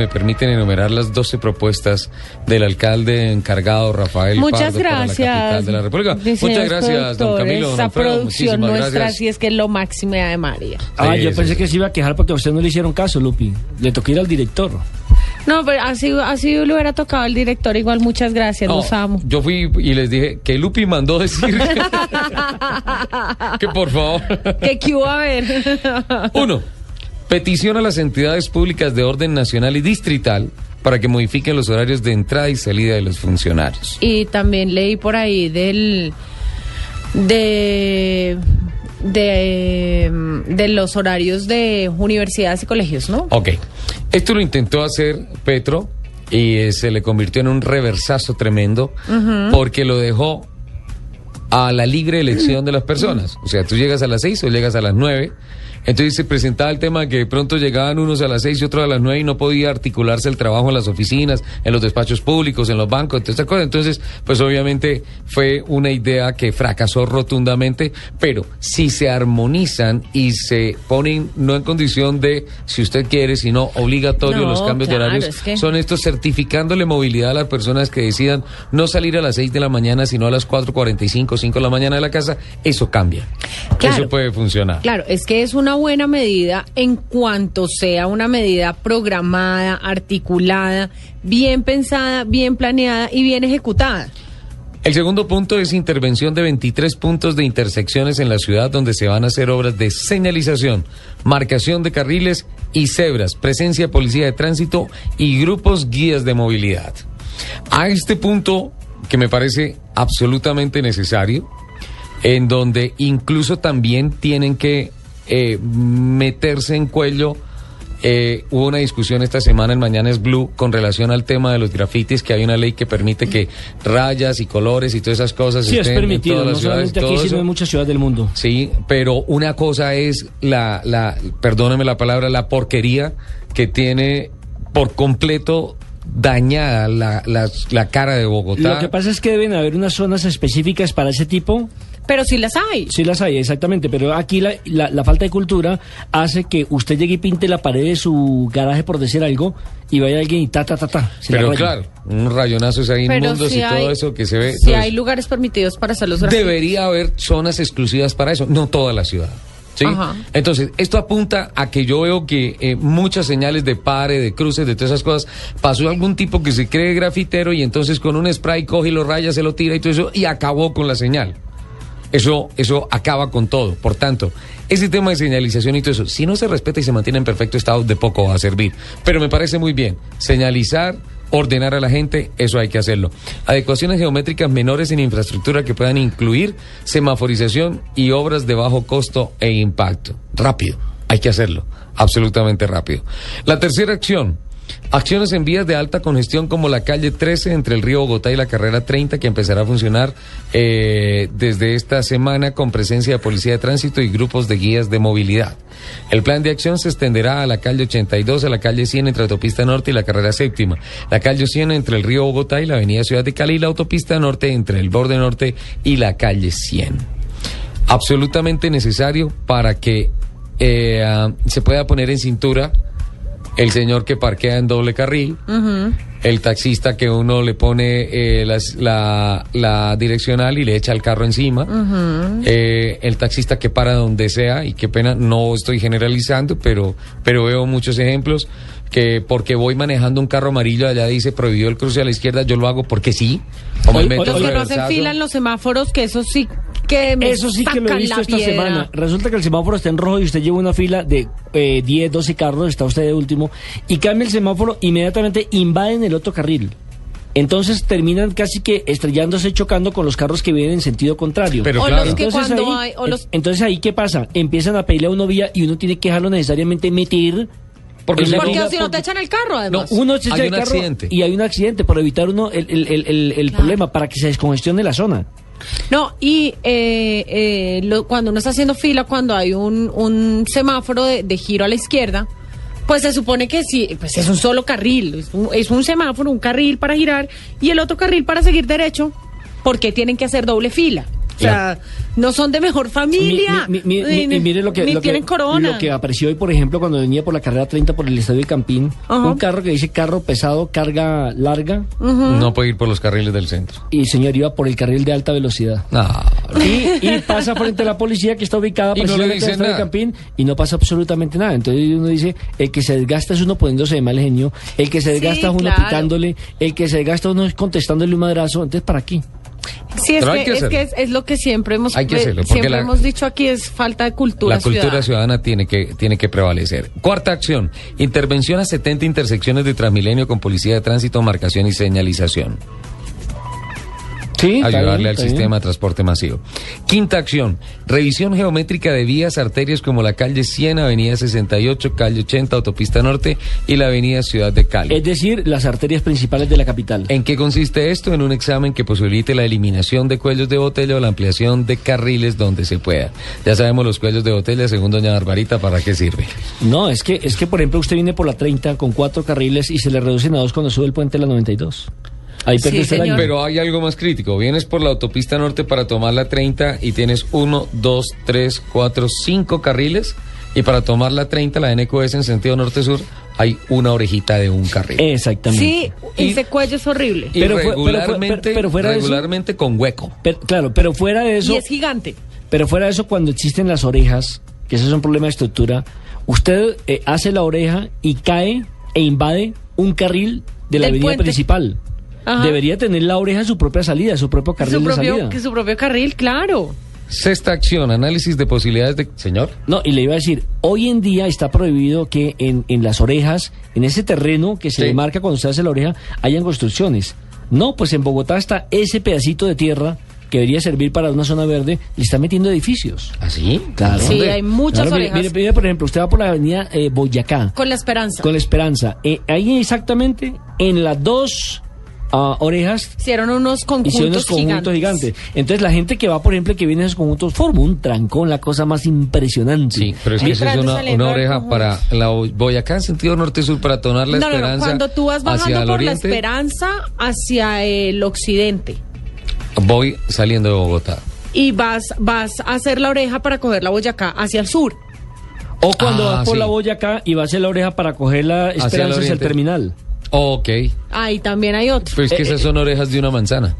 me permiten enumerar las 12 propuestas del alcalde encargado Rafael Muchas Pardo para la gracias. capital de la República. Muchas gracias, don. Camilo. don Esa Alfredo, producción nuestra gracias. sí es que es lo máximo de María. Ah, Sí, yo sí, pensé sí. que se iba a quejar porque a usted no le hicieron caso, Lupi. Le tocó ir al director. No, pero así, así le hubiera tocado al director. Igual, muchas gracias, No, los amo. Yo fui y les dije que Lupi mandó decir que, que por favor. ¿Qué que hubo a ver? Uno, petición a las entidades públicas de orden nacional y distrital para que modifiquen los horarios de entrada y salida de los funcionarios. Y también leí por ahí del de de, de los horarios de universidades y colegios, ¿no? Ok. Esto lo intentó hacer Petro y eh, se le convirtió en un reversazo tremendo porque lo dejó a la libre elección de las personas. O sea, tú llegas a las seis o llegas a las nueve. Entonces se presentaba el tema que de pronto llegaban unos a las seis y otros a las nueve y no podía articularse el trabajo en las oficinas, en los despachos públicos, en los bancos, todas cosas. Entonces, pues obviamente fue una idea que fracasó rotundamente, pero si se armonizan y se ponen no en condición de, si usted quiere, sino obligatorio No, los cambios claro, de horarios, es que- son estos certificándole movilidad a las personas que decidan no salir a las 6 de la mañana, sino a las 4.45, 5 de la mañana de la casa, eso cambia. Claro. Eso puede funcionar. Claro, es que es una buena medida en cuanto sea una medida programada, articulada, bien pensada, bien planeada y bien ejecutada. El segundo punto es intervención de 23 puntos de intersecciones en la ciudad donde se van a hacer obras de señalización, marcación de carriles y cebras, presencia de policía de tránsito y grupos guías de movilidad. A este punto, que me parece absolutamente necesario, en donde incluso también tienen que eh, meterse en cuello. eh, hubo una discusión esta semana en Mañanas Blue con relación al tema de los grafitis, que hay una ley que permite que rayas y colores y todas esas cosas Sí, es en permitido, todas no las ciudades. solamente aquí, sino en muchas ciudades del mundo. Sí, pero una cosa es la, la, perdóneme la palabra, la porquería que tiene por completo dañada la, la, la cara de Bogotá. Lo que pasa es que deben haber unas zonas específicas para ese tipo. Pero sí las hay. Sí las hay, exactamente, pero aquí la, la- la falta de cultura hace que usted llegue y pinte la pared de su garaje, por decir algo, y vaya alguien y ta, ta, ta, ta. se Pero claro, unos rayonazos ahí Pero inmundos sí y todo eso que se ve. Entonces, hay lugares permitidos para hacer los grafitis. Debería haber zonas exclusivas para eso, no toda la ciudad. ¿sí? Ajá. Entonces, esto apunta a que yo veo que eh, muchas señales de pare, de cruces, de todas esas cosas, pasó algún tipo que se cree grafitero y entonces con un spray coge y lo raya, se lo tira y todo eso, y acabó con la señal. Eso, eso acaba con todo. Por tanto, ese tema de señalización y todo eso, si no se respeta y se mantiene en perfecto estado, de poco va a servir. Pero me parece muy bien. Señalizar, ordenar a la gente, eso hay que hacerlo. Adecuaciones geométricas menores en infraestructura que puedan incluir semaforización y obras de bajo costo e impacto. Rápido, hay que hacerlo. Absolutamente rápido. La tercera acción. Acciones en vías de alta congestión como la calle 13 entre el río Bogotá y la carrera 30 que empezará a funcionar eh, desde esta semana con presencia de policía de tránsito y grupos de guías de movilidad. El plan de acción se extenderá a la calle 82, a la calle 100 entre autopista norte y la carrera séptima, la calle 100 entre el río Bogotá y la avenida Ciudad de Cali y la autopista norte entre el borde norte y la calle 100 absolutamente necesario para que eh, ah, se pueda poner en cintura el señor que parquea en doble carril, el taxista que uno le pone eh, las- la, la direccional y le echa el carro encima, eh, el taxista que para donde sea, y qué pena, no estoy generalizando, pero, pero veo muchos ejemplos que porque voy manejando un carro amarillo allá dice prohibido el cruce a la izquierda, yo lo hago porque sí. o me Oye, meto oye, Los que no hacen reversazo. fila en los semáforos, que eso sí que me Eso sí que lo he visto esta piedra. semana. Resulta que el semáforo está en rojo y usted lleva una fila de eh, 10, 12 carros, está usted de último, y cambia el semáforo, inmediatamente invaden el otro carril. Entonces terminan casi que estrellándose, chocando con los carros que vienen en sentido contrario. Pero O claro. los que Entonces ahí, hay- o los- entonces ahí, ¿qué pasa? Empiezan a pedirle a uno vía y uno tiene que dejarlo necesariamente meter. Porque si no te echan el carro, No, además. uno se echa Hay el un carro accidente. y hay un accidente por evitar uno el, el- el- el- el Claro. problema para que se descongestione la zona. No, y eh, eh, lo- cuando uno está haciendo fila, cuando hay un, un semáforo de, de giro a la izquierda, pues se supone que sí, pues es un solo carril, es un, semáforo, un carril para girar y el otro carril para seguir derecho, porque tienen que hacer doble fila. sea, no son de mejor familia. Mi- mi- mi- ni- mi- mire lo que, ni lo que- corona. Lo que apareció hoy, por ejemplo, cuando venía por la carrera 30 por el estadio de Campín. Ajá. Un carro que dice carro pesado, carga larga. No puede ir por los carriles del centro. Y señor iba por el carril de alta velocidad. Y, y pasa frente a la policía que está ubicada no en el estadio de. Campín y no pasa absolutamente nada. Entonces uno dice, el que se desgasta es uno poniéndose de mal genio, el que se Sí, desgasta es uno claro. pitándole, el que se desgasta uno es contestándole un madrazo. Entonces, ¿para qué? Sí, es que, que es, que es, es lo que siempre hemos, Hay que eh, hacerlo, porque siempre la- hemos dicho aquí, es falta de cultura la cultura ciudadana. ciudadana tiene que, tiene que prevalecer. Cuarta acción, intervención a 70 intersecciones de Transmilenio con policía de tránsito, marcación y señalización. Sí, ayudarle bien, al sistema de transporte masivo. Quinta acción, revisión geométrica de vías, arterias como la calle 100, avenida 68, calle 80, autopista norte y la avenida Ciudad de Cali. Es decir, las arterias principales de la capital. ¿En qué consiste esto? En un examen que posibilite la eliminación de cuellos de botella o la ampliación de carriles donde se pueda. Ya sabemos los cuellos de botella, según doña Barbarita, ¿para qué sirve? No, es que, es que por ejemplo usted viene por la 30 con cuatro carriles y se le reducen a dos cuando sube el puente de la 92. Ahí Sí, señor. Pero hay algo más crítico. Vienes por la autopista norte para tomar la 30 y tienes uno, dos, tres, cuatro, cinco carriles. Y para tomar la 30, la NQS en sentido norte-sur, hay una orejita de un carril. Exactamente. Sí, Y- ese cuello es horrible. y pero fue- pero fue- regularmente, pero- pero fuera de eso- regularmente con hueco. Pero, claro, pero fuera de eso, y es gigante. pero fuera de eso cuando existen las orejas, que ese es un problema de estructura, usted eh, hace la oreja y cae e invade un carril de la Del avenida puente. principal. Debería tener la oreja su propia salida, su propio carril su propio, de salida. Su propio carril, claro. Sexta acción, análisis de posibilidades de... Señor. No, y le iba a decir, hoy en día está prohibido que en, en las orejas, en ese terreno que se sí. marca cuando se hace la oreja, hayan construcciones. No, pues en Bogotá está ese pedacito de tierra que debería servir para una zona verde, le está metiendo edificios. ¿Así? ¿Ah, claro. Sí, hay muchas orejas. Mire, por ejemplo, usted va por la avenida eh, Boyacá. Con la Esperanza. Con la Esperanza. Eh, ahí exactamente, en la 2 uh, orejas. Hicieron unos conjuntos, gigantes. Entonces la gente que va, por ejemplo, que viene a esos conjuntos, forma un trancón, la cosa más impresionante. Sí, pero es que esa es una, una oreja para la Boyacá en sentido norte-sur para tonar la esperanza. No, cuando tú vas bajando por la esperanza hacia el occidente. Voy saliendo de Bogotá. Y vas, vas a hacer la oreja para coger la Boyacá hacia el sur. O cuando vas ah, por la Boyacá y vas a hacer la oreja para coger la esperanza hacia hacia el terminal. Ok. Ahí también hay otro. Pues es que Eh, esas son orejas de una manzana.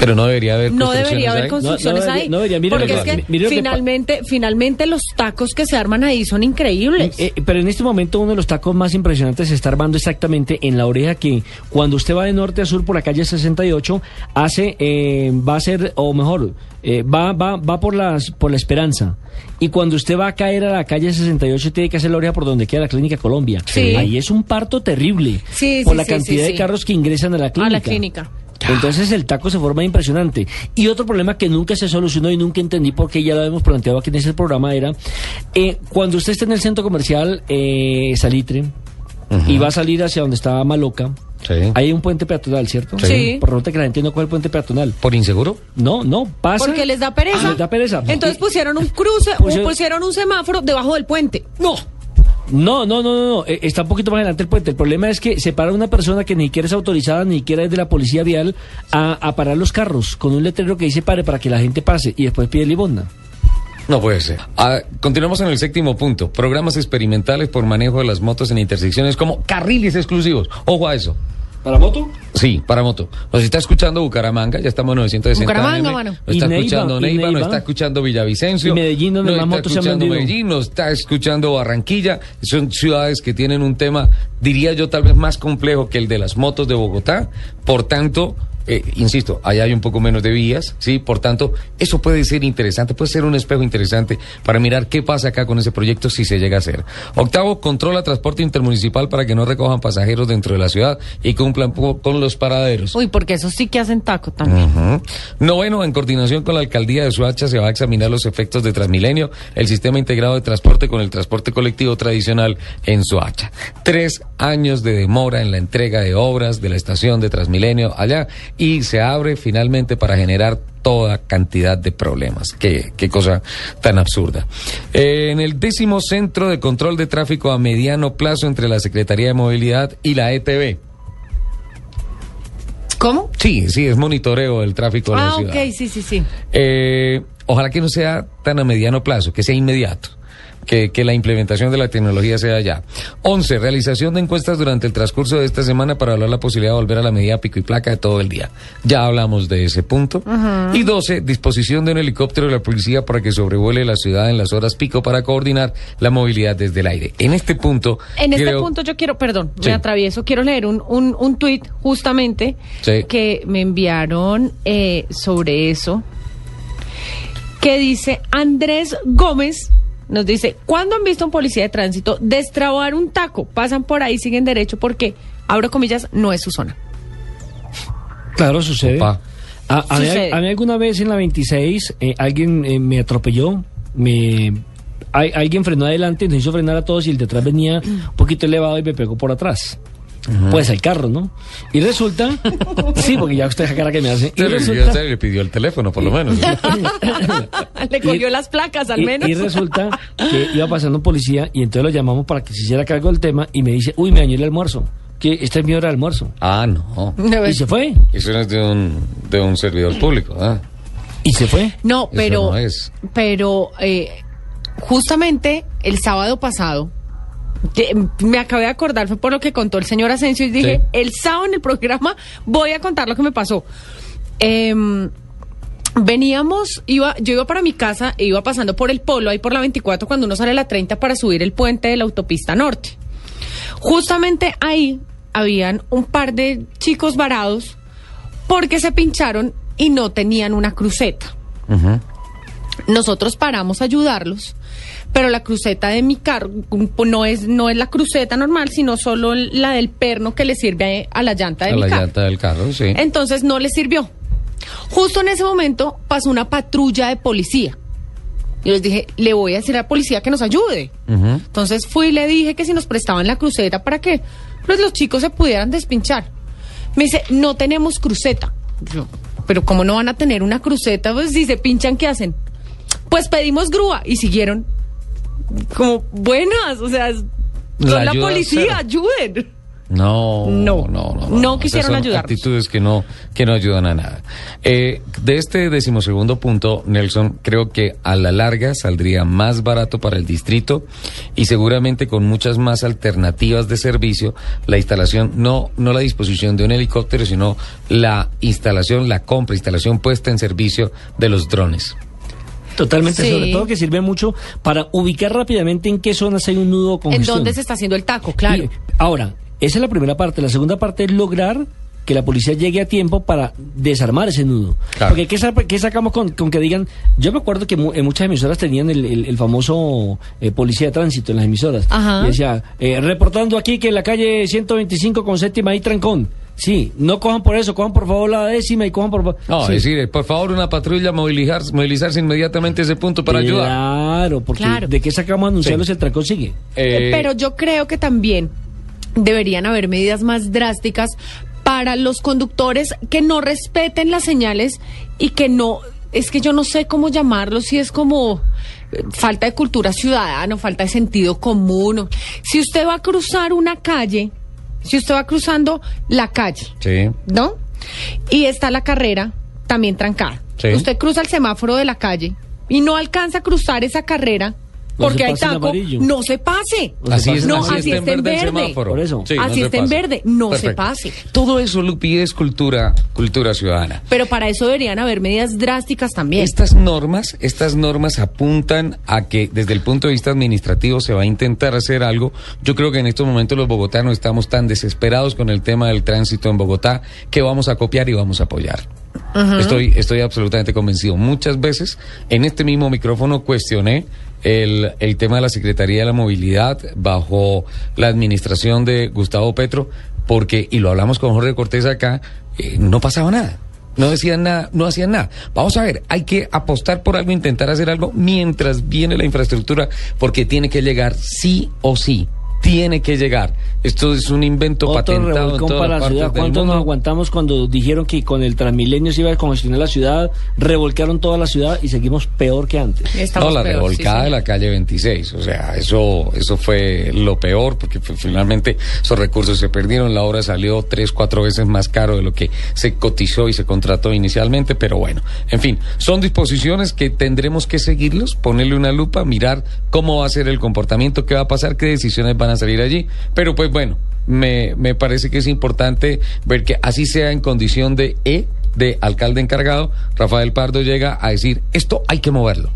Pero no debería haber No construcciones debería haber ahí. construcciones No, no ahí. debería- no debería. Porque lo es que- finalmente, finalmente los tacos que se arman ahí son increíbles. Eh, eh, pero en este momento uno de los tacos más impresionantes se está armando exactamente en la oreja que cuando usted va de norte a sur por la calle 68 hace eh, va a ser o mejor eh, va va va por las por la Esperanza y cuando usted va a caer a la calle 68 tiene que hacer la oreja por donde queda la clínica Colombia. Sí. Ahí es un parto terrible Sí, por sí, la sí, cantidad sí, de sí. carros que ingresan a la clínica. a la clínica. Entonces el taco se forma impresionante. Y otro problema que nunca se solucionó y nunca entendí porque ya lo habíamos planteado aquí en ese programa era, eh, cuando usted está en el centro comercial eh, Salitre y va a salir hacia donde estaba Maloca, Sí. hay un puente peatonal, ¿cierto? Sí. Por nota que la gente no coge el puente peatonal. ¿Por inseguro? No, no, pasa. Porque les da pereza. Ah, les da pereza. Entonces pusieron un cruce, Pusieron- pusieron un semáforo debajo del puente. No. No, no, no, no, eh, está un poquito más adelante el puente. El problema es que se para una persona que ni siquiera es autorizada, ni siquiera es de la policía vial, a, a parar los carros con un letrero que dice pare para que la gente pase y después pide limosna. No puede ser. Ah, continuamos en el séptimo punto. Programas experimentales por manejo de las motos en intersecciones como carriles exclusivos. Ojo a eso. ¿Para moto? Sí, para moto. Nos está escuchando Bucaramanga, ya estamos en 960 Bucaramanga, AM. mano. Nos está Neiva, escuchando y Neiva, nos Neiva. está escuchando Villavicencio. Y Medellín, donde nos más está motos se han escuchando vendido. Medellín, nos está escuchando Barranquilla. Son ciudades que tienen un tema, diría yo, tal vez más complejo que el de las motos de Bogotá. Por tanto, eh, insisto, allá hay un poco menos de vías, ¿sí? Por tanto, eso puede ser interesante, puede ser un espejo interesante para mirar qué pasa acá con ese proyecto si se llega a hacer. Octavo, controla transporte intermunicipal para que no recojan pasajeros dentro de la ciudad y cumplan con los paraderos. Uy, porque eso sí que hacen taco también. Ujú. Noveno, en coordinación con la alcaldía de Suacha se va a examinar los efectos de Transmilenio, el sistema integrado de transporte con el transporte colectivo tradicional en Suacha. Tres años de demora en la entrega de obras de la estación de Transmilenio allá y se abre finalmente para generar toda cantidad de problemas. Qué, qué cosa tan absurda. Eh, en el décimo centro de control de tráfico a mediano plazo entre la Secretaría de Movilidad y la ETB. ¿Cómo? Sí, sí, es monitoreo del tráfico de la Ah, ciudad. ok, sí, sí, sí. Eh, ojalá que no sea tan a mediano plazo, que sea inmediato. Que, que la implementación de la tecnología sea ya. 11. Realización de encuestas durante el transcurso de esta semana para hablar la posibilidad de volver a la medida pico y placa de todo el día. Ya hablamos de ese punto. Y 12. Disposición de un helicóptero de la policía para que sobrevuele la ciudad en las horas pico para coordinar la movilidad desde el aire. En este punto. En este punto yo quiero, perdón, Sí. me atravieso, quiero leer un, un, un tuit justamente Sí. que me enviaron eh, sobre eso, que dice Andrés Gómez, nos dice, ¿cuándo han visto a un policía de tránsito destrabar un taco? Pasan por ahí, siguen derecho porque, abro comillas, no es su zona. Claro, sucede. Opa. A, a mí, a mí alguna vez en la 26 eh, alguien eh, me atropelló, me hay- alguien frenó adelante, nos hizo frenar a todos y el de atrás venía un poquito elevado y me pegó por atrás. Pues el carro, ¿no? Y resulta, sí, porque ya usted deja cara que me hace. Y Se le, resulta, se le pidió el teléfono, por lo menos. Le cogió las placas al y- menos. y resulta que iba pasando un policía y entonces lo llamamos para que se hiciera cargo del tema y me dice, uy, me dañó el almuerzo, que esta es mi hora de almuerzo. ah, no. No, Y se fue, Eso no es de un, de un servidor público. ¿ah? y se fue. No, Eso pero, no es. pero eh, justamente el sábado pasado, me acabé de acordar, fue por lo que contó el señor Asensio y dije, Sí. el sábado en el programa voy a contar lo que me pasó. Em, veníamos, iba, yo iba para mi casa e iba pasando por el polo, ahí por la 24, cuando uno sale a la 30 para subir el puente de la autopista norte. Justamente ahí habían un par de chicos varados porque se pincharon y no tenían una cruceta. Nosotros paramos a ayudarlos, pero la cruceta de mi carro no es, no es la cruceta normal, sino solo la del perno que le sirve a, la llanta de A mi la carro. llanta del carro, sí. Entonces no le sirvió. Justo en ese momento pasó una patrulla de policía. Y les dije, le voy a decir a la policía que nos ayude. Entonces fui y le dije que si nos prestaban la cruceta para que pues, los chicos se pudieran despinchar. Me dice, no tenemos cruceta. Yo, pero ¿cómo no van a tener una cruceta? Pues si se pinchan, ¿qué hacen? Pues pedimos grúa y siguieron como buenas, o sea, La policía, ayuden. No, No, no, no. no quisieron son ayudarnos. Actitudes que no, que no ayudan a nada. Eh, de este decimosegundo punto, Nelson, creo que a la larga saldría más barato para el distrito y seguramente con muchas más alternativas de servicio la instalación, no, no la disposición de un helicóptero, sino la instalación, la compra, instalación puesta en servicio de los drones. Totalmente, Sí. sobre todo que sirve mucho para ubicar rápidamente en qué zonas hay un nudo o ¿En dónde se está haciendo el taco? Claro. Y, ahora, esa es la primera parte. La segunda parte es lograr que la policía llegue a tiempo para desarmar ese nudo. Claro. Porque ¿qué, sa- qué sacamos con, con que digan? Yo me acuerdo que mu- en muchas emisoras tenían el, el- el famoso eh, policía de tránsito en las emisoras. Ajá. Y decía, eh, reportando aquí que en la calle 125 con séptima hay trancón. Sí, no cojan por eso, cojan por favor la décima y cojan por favor... No, Sí. es decir, por favor, una patrulla movilizar, movilizarse inmediatamente a ese punto para ayudar. Claro, porque Claro. ¿de qué sacamos anunciarlo Sí. si el trancón sigue? Eh, Pero yo creo que también deberían haber medidas más drásticas para los conductores que no respeten las señales y que no, es que yo no sé cómo llamarlo, si es como eh, falta de cultura ciudadana, falta de sentido común. Si usted va a cruzar una calle, si usted va cruzando la calle, Sí. ¿no? Y está la carrera también trancada. Sí. Usted cruza el semáforo de la calle y no alcanza a cruzar esa carrera No porque se hay taco, amarillo. no se pase. No se Así, es. No, así, así está en verde, el verde. semáforo. Por eso. Sí, no Así está en verde, no se pase. Todo eso, Lupi, es cultura, cultura ciudadana. Pero para eso deberían haber medidas drásticas también. Estas normas, estas normas apuntan a que desde el punto de vista administrativo se va a intentar hacer algo. Yo creo que en estos momentos los bogotanos estamos tan desesperados con el tema del tránsito en Bogotá que vamos a copiar y vamos a apoyar. Estoy, estoy absolutamente convencido. Muchas veces en este mismo micrófono cuestioné el, el tema de la Secretaría de la Movilidad bajo la administración de Gustavo Petro, porque, y lo hablamos con Jorge Cortés acá, eh, no pasaba nada. No decían nada, no hacían nada. Vamos a ver, hay que apostar por algo, intentar hacer algo mientras viene la infraestructura, porque tiene que llegar sí o sí. Tiene que llegar. Esto es un invento Otro patentado en todas para la ciudad. ¿Cuánto nos aguantamos cuando dijeron que con el Transmilenio se iba a congestionar la ciudad? Revolcaron toda la ciudad y seguimos peor que antes. Estamos no, la peor, sí, revolcada de la calle 26. O sea, eso, eso fue lo peor porque fue- finalmente esos recursos se perdieron. La obra salió tres, cuatro veces más caro de lo que se cotizó y se contrató inicialmente. Pero bueno, en fin, son disposiciones que tendremos que seguirlos, ponerle una lupa, mirar cómo va a ser el comportamiento, qué va a pasar, qué decisiones a salir allí. Pero pues bueno, me, me parece que es importante ver que así sea en condición de E, de alcalde encargado, Rafael Pardo llega a decir, esto hay que moverlo.